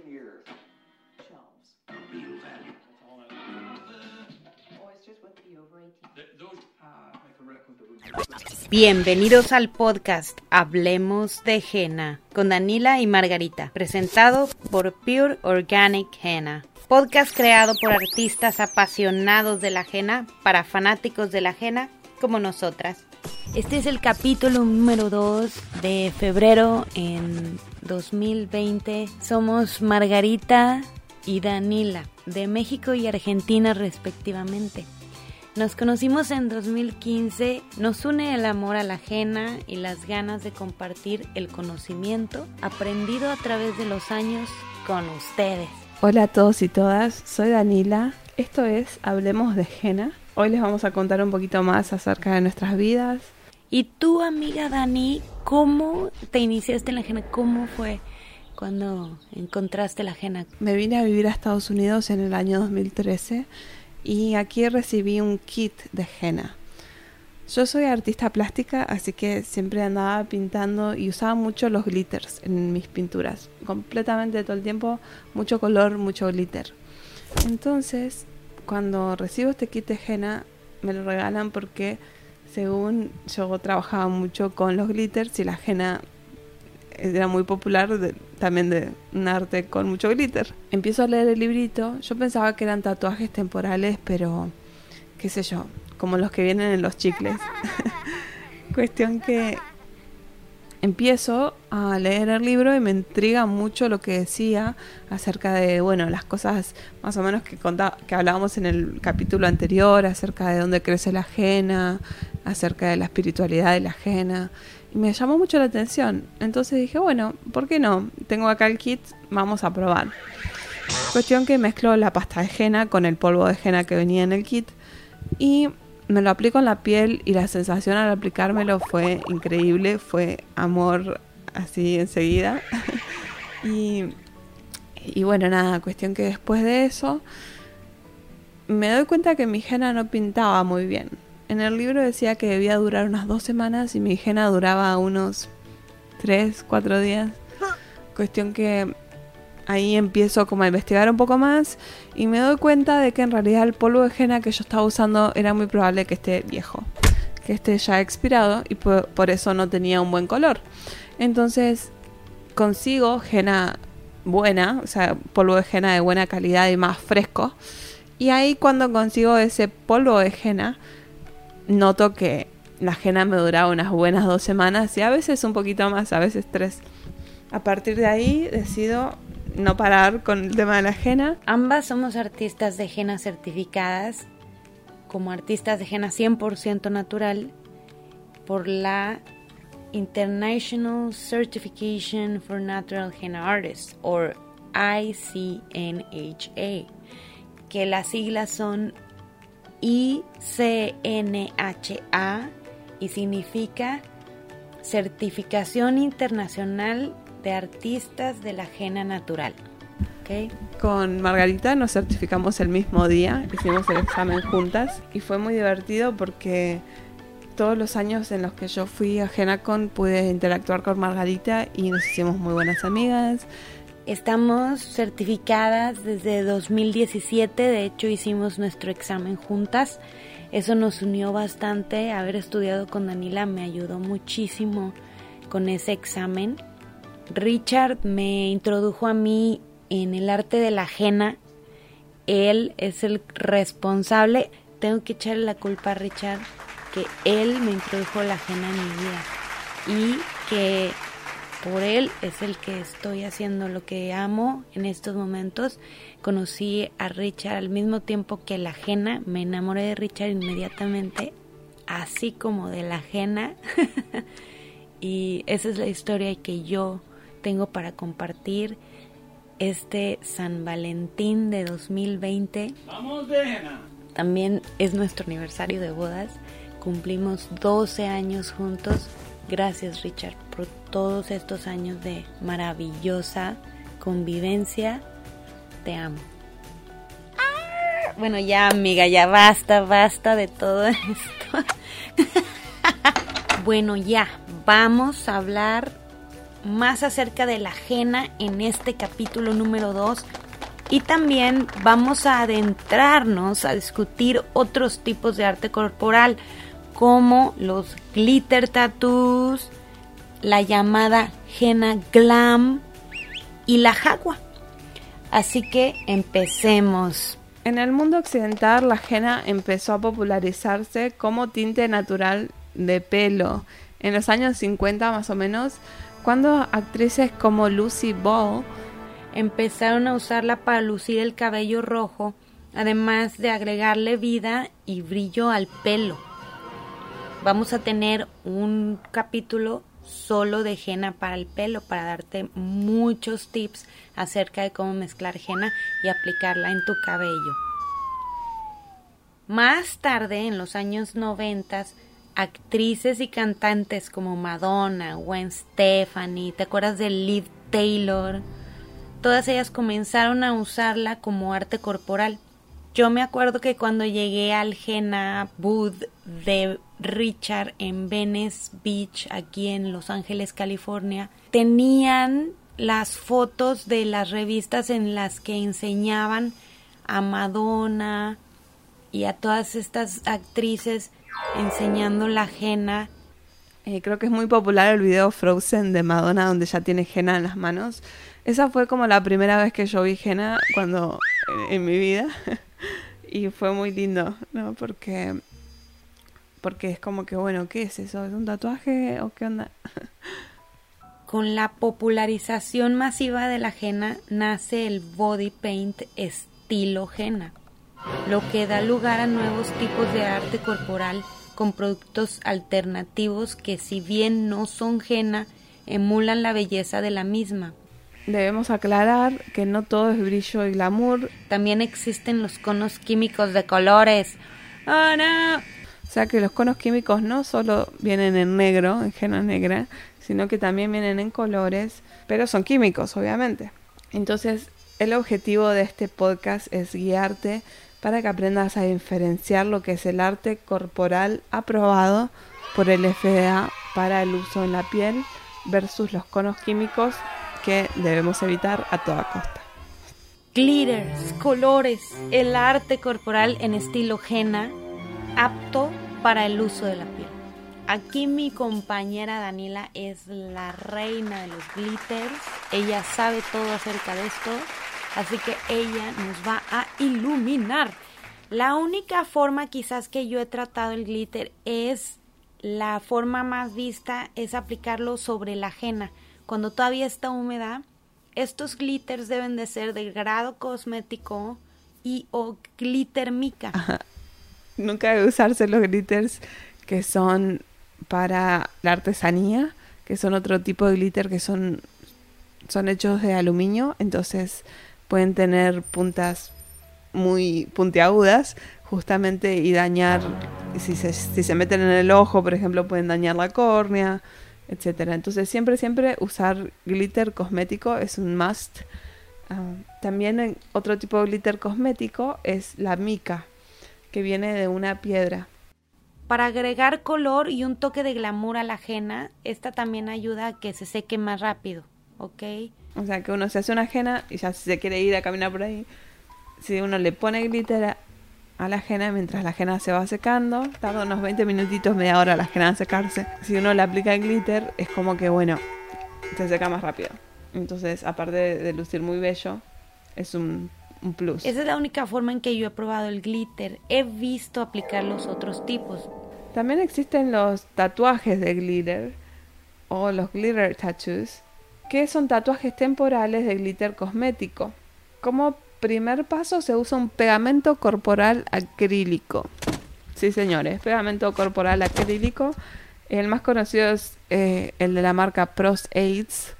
thousand years. Shelves. Real value. That's all I Or it's just with the over 18. Th- those Ah, Bienvenidos al podcast Hablemos de Henna con Danila y Margarita, presentado por Pure Organic Henna. Podcast creado por artistas apasionados de la henna para fanáticos de la henna como nosotras. Este es el capítulo número 2 de febrero en 2020. Somos Margarita y Danila, de México y Argentina respectivamente. Nos conocimos en 2015, nos une el amor a la ajena y las ganas de compartir el conocimiento aprendido a través de los años con ustedes. Hola a todos y todas, soy Danila. Esto es Hablemos de Jena. Hoy les vamos a contar un poquito más acerca de nuestras vidas. Y tú, amiga Dani, ¿cómo te iniciaste en la ajena? ¿Cómo fue cuando encontraste la ajena? Me vine a vivir a Estados Unidos en el año 2013 y aquí recibí un kit de henna. Yo soy artista plástica, así que siempre andaba pintando y usaba mucho los glitters en mis pinturas. Completamente todo el tiempo, mucho color, mucho glitter. Entonces, cuando recibo este kit de henna, me lo regalan porque según yo trabajaba mucho con los glitters y la henna era muy popular también de un arte con mucho glitter. Empiezo a leer el librito, yo pensaba que eran tatuajes temporales, pero qué sé yo, como los que vienen en los chicles. Cuestión que empiezo a leer el libro y me intriga mucho lo que decía acerca de, bueno, las cosas más o menos que, conta- que hablábamos en el capítulo anterior, acerca de dónde crece la ajena, acerca de la espiritualidad de la ajena. Y me llamó mucho la atención. Entonces dije, bueno, ¿por qué no? Tengo acá el kit, vamos a probar. Cuestión que mezclo la pasta de con el polvo de henna que venía en el kit y me lo aplico en la piel y la sensación al aplicármelo fue increíble, fue amor así enseguida. y, y bueno, nada, cuestión que después de eso me doy cuenta que mi henna no pintaba muy bien. En el libro decía que debía durar unas dos semanas y mi henna duraba unos tres, cuatro días. Cuestión que ahí empiezo como a investigar un poco más y me doy cuenta de que en realidad el polvo de henna que yo estaba usando era muy probable que esté viejo, que esté ya expirado y por, eso no tenía un buen color. Entonces consigo henna buena, o sea, polvo de henna de buena calidad y más fresco. Y ahí cuando consigo ese polvo de henna, noto que la henna me duraba unas buenas dos semanas y a veces un poquito más, a veces tres. A partir de ahí decido no parar con el tema de la henna. Ambas somos artistas de henna certificadas como artistas de henna 100% natural por la International Certification for Natural Henna Artists, or ICNHA, que las siglas son ICNHA y significa Certificación Internacional de Artistas de la Henna Natural. Con Margarita nos certificamos el mismo día, hicimos el examen juntas y fue muy divertido porque todos los años en los que yo fui a Genacon pude interactuar con Margarita y nos hicimos muy buenas amigas. Estamos certificadas desde 2017, de hecho hicimos nuestro examen juntas. Eso nos unió bastante, haber estudiado con Danila me ayudó muchísimo con ese examen. Richard me introdujo a mí en el arte de la ajena. Él es el responsable. Tengo que echarle la culpa a Richard que él me introdujo la ajena en mi vida y que por él es el que estoy haciendo lo que amo en estos momentos. Conocí a Richard al mismo tiempo que la ajena, me enamoré de Richard inmediatamente, así como de la ajena. y esa es la historia que yo tengo para compartir este San Valentín de 2020. Vamos de henna. También es nuestro aniversario de bodas. Cumplimos 12 años juntos. Gracias Richard por todos estos años de maravillosa convivencia. Te amo. Ah, Bueno, ya amiga, ya basta, basta de todo esto. bueno, ya, vamos a hablar más acerca de la ajena en este capítulo número 2 y también vamos a adentrarnos a discutir otros tipos de arte corporal como los glitter tattoos, la llamada henna glam y la jagua. Así que empecemos. En el mundo occidental la henna empezó a popularizarse como tinte natural de pelo. En los años 50 más o menos, cuando actrices como Lucy Ball empezaron a usarla para lucir el cabello rojo, además de agregarle vida y brillo al pelo. Vamos a tener un capítulo solo de henna para el pelo para darte muchos tips acerca de cómo mezclar henna y aplicarla en tu cabello. Más tarde, en los años 90, actrices y cantantes como Madonna, Gwen Stefani, ¿te acuerdas de Liv Taylor? Todas ellas comenzaron a usarla como arte corporal. Yo me acuerdo que cuando llegué al Henna Booth de Richard en Venice Beach, aquí en Los Ángeles, California, tenían las fotos de las revistas en las que enseñaban a Madonna y a todas estas actrices enseñando la henna. Eh, creo que es muy popular el video Frozen de Madonna donde ya tiene henna en las manos. Esa fue como la primera vez que yo vi henna cuando en, en mi vida y fue muy lindo, ¿no? Porque porque es como que bueno, ¿qué es eso? ¿Es un tatuaje o qué onda? Con la popularización masiva de la henna nace el body paint estilo henna, lo que da lugar a nuevos tipos de arte corporal con productos alternativos que si bien no son henna, emulan la belleza de la misma. Debemos aclarar que no todo es brillo y glamour. También existen los conos químicos de colores. ¡Oh, no! O sea que los conos químicos no solo vienen en negro, en henna negra, sino que también vienen en colores, pero son químicos, obviamente. Entonces, el objetivo de este podcast es guiarte para que aprendas a diferenciar lo que es el arte corporal aprobado por el FDA para el uso en la piel versus los conos químicos que debemos evitar a toda costa. Glitters, colores, el arte corporal en estilo henna, apto para el uso de la piel. Aquí mi compañera Daniela es la reina de los glitters. Ella sabe todo acerca de esto, así que ella nos va a iluminar. La única forma quizás que yo he tratado el glitter es la forma más vista es aplicarlo sobre la henna. Cuando todavía está húmeda, estos glitters deben de ser de grado cosmético y o glitter mica. Nunca debe usarse los glitters que son para la artesanía, que son otro tipo de glitter que son, son hechos de aluminio, entonces pueden tener puntas muy puntiagudas justamente y dañar, si se, si se meten en el ojo, por ejemplo, pueden dañar la córnea, etcétera. Entonces siempre, siempre usar glitter cosmético es un must. Ah, también en otro tipo de glitter cosmético es la mica, que viene de una piedra. Para agregar color y un toque de glamour a la henna, esta también ayuda a que se seque más rápido, ¿ok? O sea, que uno se hace una henna y ya si se quiere ir a caminar por ahí, si uno le pone glitter a, a la henna mientras la henna se va secando, tarda unos 20 minutitos, media hora la henna en secarse. Si uno le aplica el glitter, es como que, bueno, se seca más rápido. Entonces, aparte de, de lucir muy bello, es un, un plus. Esa es la única forma en que yo he probado el glitter. He visto aplicar los otros tipos. También existen los tatuajes de glitter o los glitter tattoos, que son tatuajes temporales de glitter cosmético. Como primer paso se usa un pegamento corporal acrílico. Sí, señores, pegamento corporal acrílico. El más conocido es eh, el de la marca Pros Aids.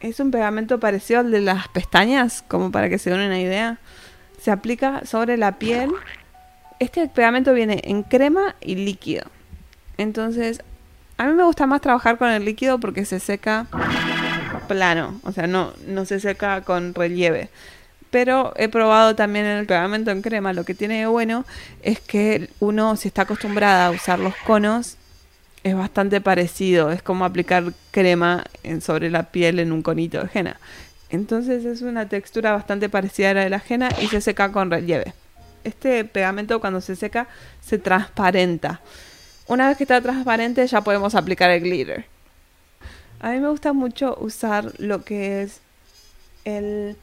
Es un pegamento parecido al de las pestañas, como para que se den una idea. Se aplica sobre la piel. Este pegamento viene en crema y líquido. Entonces, a mí me gusta más trabajar con el líquido porque se seca plano, o sea, no, no se seca con relieve. Pero he probado también el pegamento en crema. Lo que tiene de bueno es que uno, si está acostumbrada a usar los conos, es bastante parecido, es como aplicar crema en- sobre la piel en un conito de henna. Entonces es una textura bastante parecida a la de la henna y se seca con relieve. Este pegamento cuando se seca se transparenta. Una vez que está transparente ya podemos aplicar el glitter. A mí me gusta mucho usar lo que es el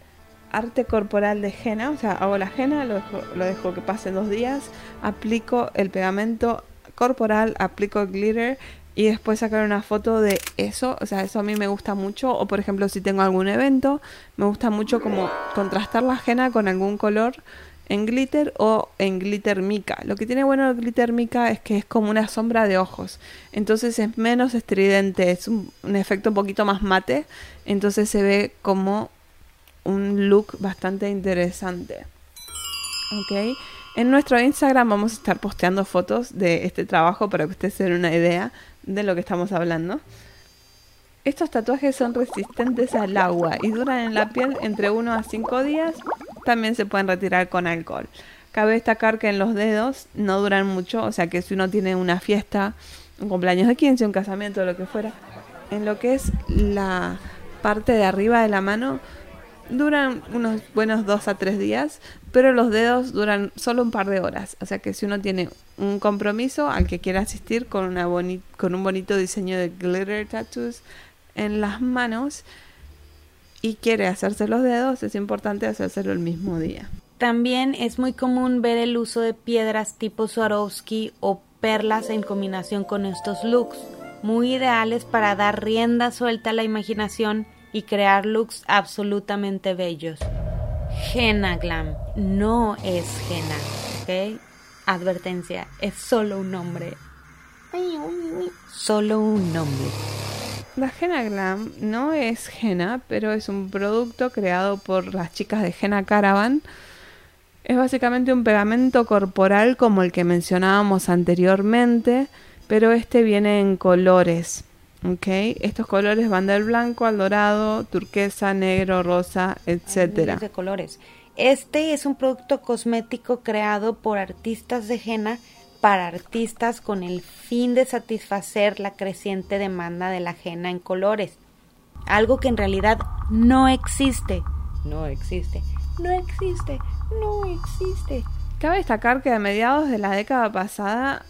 arte corporal de henna, o sea, hago la henna, lo dejo, que pasen dos días, aplico el pegamento corporal, aplico el glitter y después sacar una foto de eso, o sea, eso a mí me gusta mucho, o por ejemplo si tengo algún evento, me gusta mucho como contrastar la henna con algún color en glitter o en glitter mica. Lo que tiene bueno el glitter mica es que es como una sombra de ojos, entonces es menos estridente, es un, efecto un poquito más mate, entonces se ve como un look bastante interesante. Ok. En nuestro Instagram vamos a estar posteando fotos de este trabajo para que ustedes se den una idea de lo que estamos hablando. Estos tatuajes son resistentes al agua y duran en la piel entre 1 a 5 días. También se pueden retirar con alcohol. Cabe destacar que en los dedos no duran mucho, o sea que si uno tiene una fiesta, un cumpleaños de 15, un casamiento, lo que fuera, en lo que es la parte de arriba de la mano, duran unos buenos 2 a 3 días, pero los dedos duran solo un par de horas. O sea que si uno tiene un compromiso al que quiera asistir con, una con un bonito diseño de glitter tattoos en las manos y quiere hacerse los dedos, es importante hacérselo el mismo día. También es muy común ver el uso de piedras tipo Swarovski o perlas en combinación con estos looks, muy ideales para dar rienda suelta a la imaginación y crear looks absolutamente bellos. Henna Glam no es henna, ¿ok? Advertencia, es solo un nombre. Solo un nombre. La Henna Glam no es henna, pero es un producto creado por las chicas de Henna Caravan. Es básicamente un pegamento corporal como el que mencionábamos anteriormente, pero este viene en colores. Estos colores van del blanco al dorado, turquesa, negro, rosa, miles de colores. Este es un producto cosmético creado por artistas de henna para artistas con el fin de satisfacer la creciente demanda de la henna en colores. Algo que en realidad no existe. No existe. No existe. No existe. Cabe destacar que a mediados de la década pasada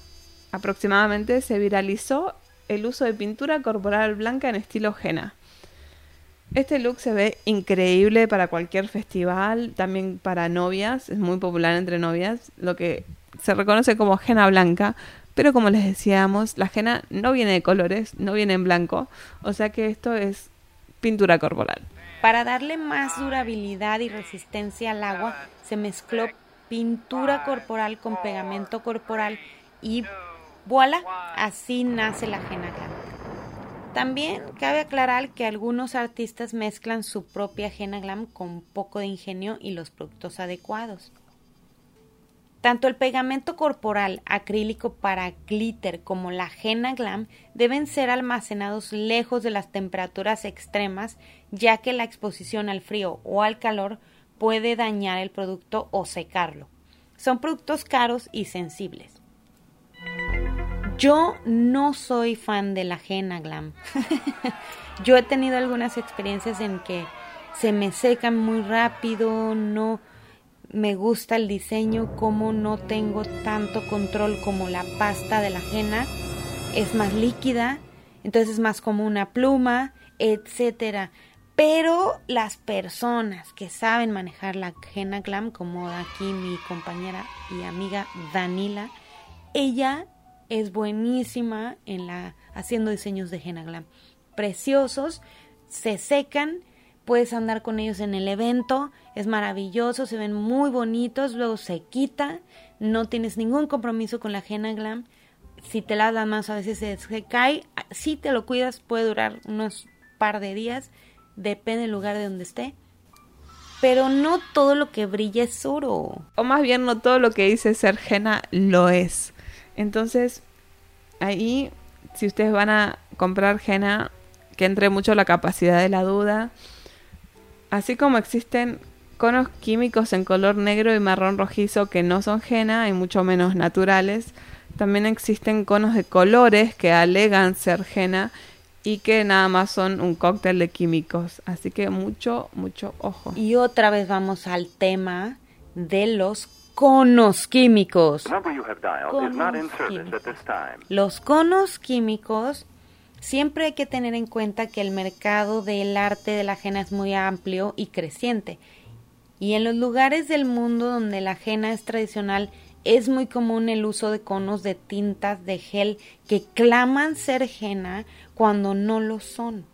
aproximadamente se viralizó el uso de pintura corporal blanca en estilo henna. Este look se ve increíble para cualquier festival, también para novias, es muy popular entre novias, lo que se reconoce como henna blanca, pero como les decíamos, la henna no viene de colores, no viene en blanco, o sea que esto es pintura corporal. Para darle más durabilidad y resistencia al agua, se mezcló pintura corporal con pegamento corporal y voilà, así nace la henna glam. También cabe aclarar que algunos artistas mezclan su propia henna glam con poco de ingenio y los productos adecuados. Tanto el pegamento corporal acrílico para glitter como la henna glam deben ser almacenados lejos de las temperaturas extremas, ya que la exposición al frío o al calor puede dañar el producto o secarlo. Son productos caros y sensibles. Yo no soy fan de la henna glam. Yo he tenido algunas experiencias en que se me secan muy rápido, no me gusta el diseño, como no tengo tanto control como la pasta de la henna, es más líquida, entonces es más como una pluma, etcétera. Pero las personas que saben manejar la henna glam, como aquí mi compañera y amiga Danila, ella es buenísima en la haciendo diseños de henna glam, preciosos, se secan, puedes andar con ellos en el evento, es maravilloso, se ven muy bonitos, luego se quita, no tienes ningún compromiso con la henna glam, si te la das más a veces se, se cae, si te lo cuidas puede durar unos par de días, depende del lugar de donde esté. Pero no todo lo que brilla es oro. O más bien no todo lo que dice ser henna lo es. Entonces, ahí, si ustedes van a comprar henna, que entre mucho la capacidad de la duda. Así como existen conos químicos en color negro y marrón rojizo que no son henna y mucho menos naturales, También existen conos de colores que alegan ser henna y que nada más son un cóctel de químicos. Así que mucho, mucho ojo. Y otra vez vamos al tema de los conos químicos. Conos time. Los conos químicos, siempre hay que tener en cuenta que el mercado del arte de la ajena es muy amplio y creciente. Y en los lugares del mundo donde la ajena es tradicional, es muy común el uso de conos de tintas de gel que claman ser henna cuando no lo son.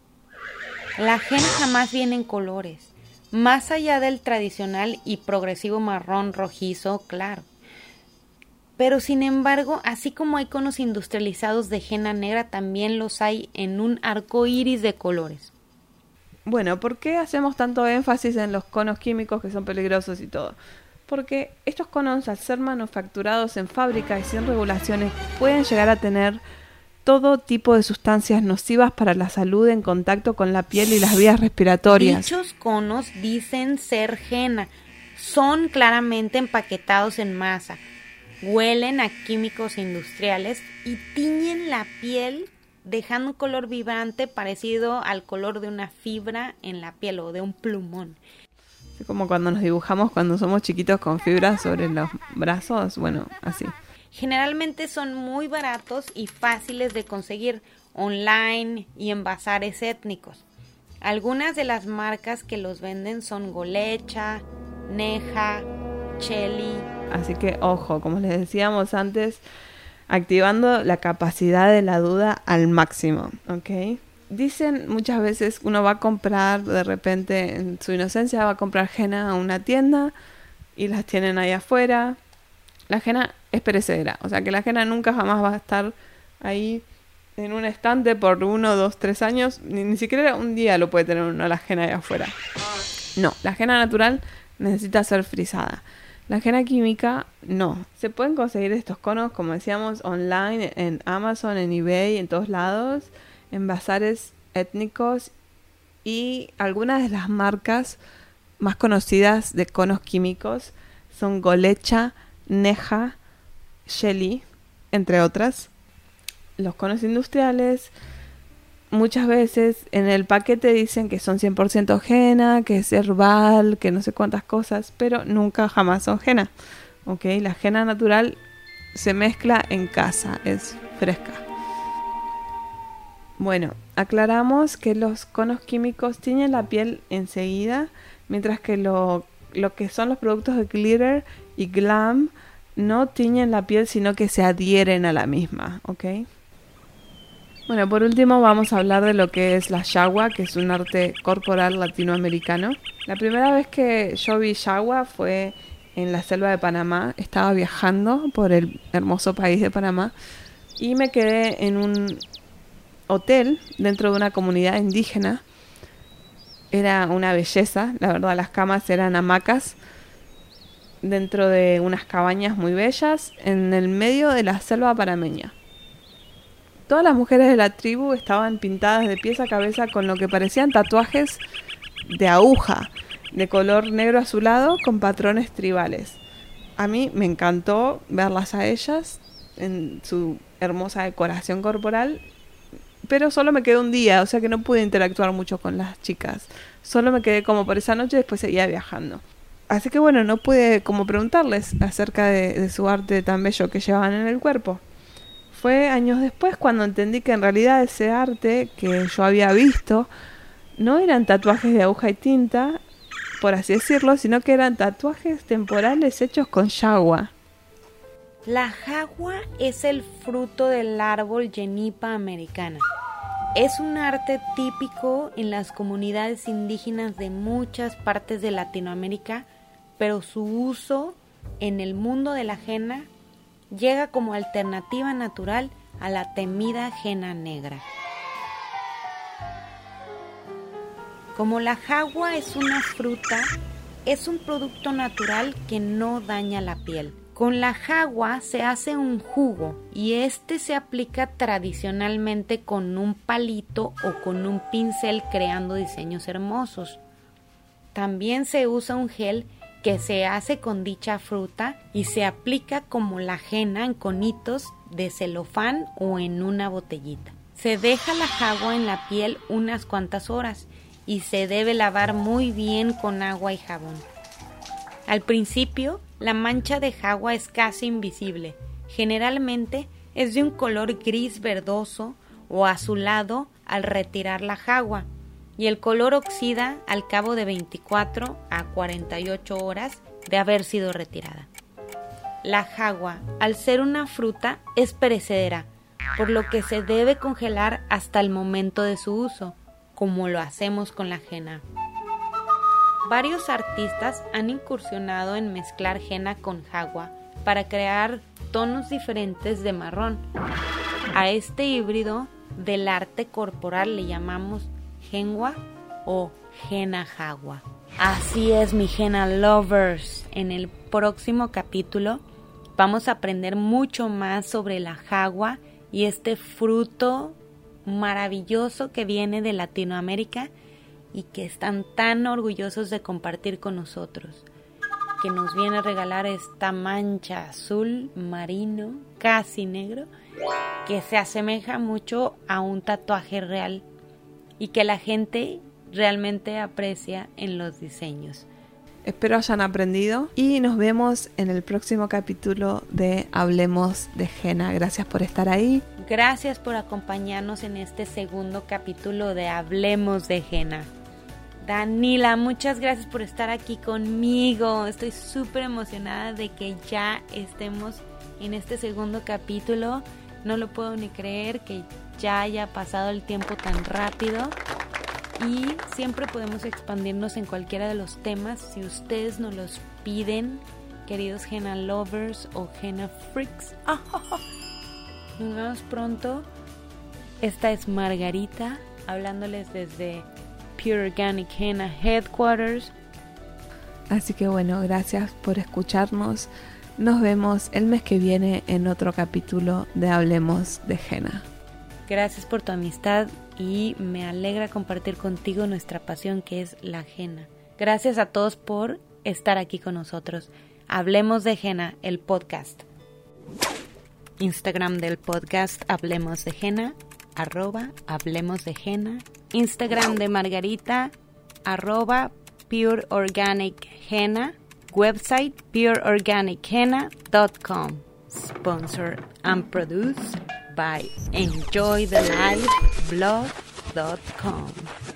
La henna jamás viene en colores, más allá del tradicional y progresivo marrón rojizo claro. Pero sin embargo, así como hay conos industrializados de henna negra, también los hay en un arco iris de colores. Bueno, ¿por qué hacemos tanto énfasis en los conos químicos que son peligrosos y todo? Porque estos conos, al ser manufacturados en fábrica y sin regulaciones, pueden llegar a tener todo tipo de sustancias nocivas para la salud en contacto con la piel y las vías respiratorias. Dichos conos dicen ser henna, son claramente empaquetados en masa, huelen a químicos industriales y tiñen la piel dejando un color vibrante parecido al color de una fibra en la piel o de un plumón. Así como cuando nos dibujamos cuando somos chiquitos con fibras sobre los brazos, bueno, así. Generalmente son muy baratos y fáciles de conseguir online y en bazares étnicos. Algunas de las marcas que los venden son Golecha, Neja, Chelly. Así que ojo, como les decíamos antes, activando la capacidad de la duda al máximo, ¿ok? Dicen muchas veces uno va a comprar de repente en su inocencia va a comprar henna a una tienda y las tienen ahí afuera. La henna es perecedera, o sea que la henna nunca jamás va a estar ahí en un estante por uno, dos, tres años, ni, siquiera un día lo puede tener uno la henna ahí afuera. No, la henna natural necesita ser frisada. La henna química, no. Se pueden conseguir estos conos, como decíamos, online, en Amazon, en eBay, en todos lados, en bazares étnicos y algunas de las marcas más conocidas de conos químicos son Golecha, Neja, Shelly, entre otras. Los conos industriales muchas veces en el paquete dicen que son 100% henna, que es herbal, que no sé cuántas cosas, pero nunca jamás son henna. ¿Ok? La henna natural se mezcla en casa, es fresca. Bueno, aclaramos que los conos químicos tiñen la piel enseguida, mientras que lo, lo que son los productos de glitter y glam no tiñen la piel, sino que se adhieren a la misma, ¿ok? Bueno, por último vamos a hablar de lo que es la yagua, que es un arte corporal latinoamericano. La primera vez que yo vi yagua fue en la selva de Panamá. Estaba viajando por el hermoso país de Panamá y me quedé en un hotel dentro de una comunidad indígena. Era una belleza, la verdad las camas eran hamacas dentro de unas cabañas muy bellas en el medio de la selva panameña. Todas las mujeres de la tribu estaban pintadas de pies a cabeza con lo que parecían tatuajes de aguja, de color negro azulado con patrones tribales. A mí me encantó verlas a ellas en su hermosa decoración corporal, pero solo me quedé un día, o sea que no pude interactuar mucho con las chicas. Solo me quedé como por esa noche y después seguía viajando. Así que bueno, no pude como preguntarles acerca de, de su arte tan bello que llevaban en el cuerpo. Fue años después cuando entendí que en realidad ese arte que yo había visto no eran tatuajes de aguja y tinta, por así decirlo, sino que eran tatuajes temporales hechos con yagua. La jagua es el fruto del árbol Genipa americana. Es un arte típico en las comunidades indígenas de muchas partes de Latinoamérica, pero su uso en el mundo de la henna llega como alternativa natural a la temida henna negra. Como la jagua es una fruta, es un producto natural que no daña la piel. Con la jagua se hace un jugo y este se aplica tradicionalmente con un palito o con un pincel creando diseños hermosos. También se usa un gel que se hace con dicha fruta y se aplica como la henna en conitos de celofán o en una botellita. Se deja la jagua en la piel unas cuantas horas y se debe lavar muy bien con agua y jabón. Al principio, la mancha de jagua es casi invisible. Generalmente es de un color gris verdoso o azulado al retirar la jagua y el color oxida al cabo de 24 a 48 horas de haber sido retirada. La jagua, al ser una fruta, es perecedera, por lo que se debe congelar hasta el momento de su uso, como lo hacemos con la henna. Varios artistas han incursionado en mezclar henna con jagua para crear tonos diferentes de marrón. A este híbrido del arte corporal le llamamos Genwa o Henna Jagua. Así es, mi Henna Lovers. En el próximo capítulo vamos a aprender mucho más sobre la jagua y este fruto maravilloso que viene de Latinoamérica y que están tan orgullosos de compartir con nosotros, que nos viene a regalar esta mancha azul marino, casi negro, que se asemeja mucho a un tatuaje real y que la gente realmente aprecia en los diseños. Espero hayan aprendido y nos vemos en el próximo capítulo de Hablemos de Jena. Gracias por estar ahí. Gracias por acompañarnos en este segundo capítulo de Hablemos de Jena. Danila, muchas gracias por estar aquí conmigo. Estoy súper emocionada de que ya estemos en este segundo capítulo. No lo puedo ni creer que ya haya pasado el tiempo tan rápido y siempre podemos expandirnos en cualquiera de los temas si ustedes nos los piden, queridos Henna Lovers o Henna Freaks. Nos vemos pronto. Esta es Margarita hablándoles desde Pure Organic Henna Headquarters. Así que bueno, gracias por escucharnos. Nos vemos el mes que viene en otro capítulo de Hablemos de Jena. Gracias por tu amistad y me alegra compartir contigo nuestra pasión que es la Jena. Gracias a todos por estar aquí con nosotros. Hablemos de Jena, el podcast. Instagram del podcast Hablemos de Jena, arroba Hablemos de Jena. Instagram de Margarita, arroba Pure Organic Henna. Website pureorganicheena.com. Sponsored and produced by enjoytheliveblog.com.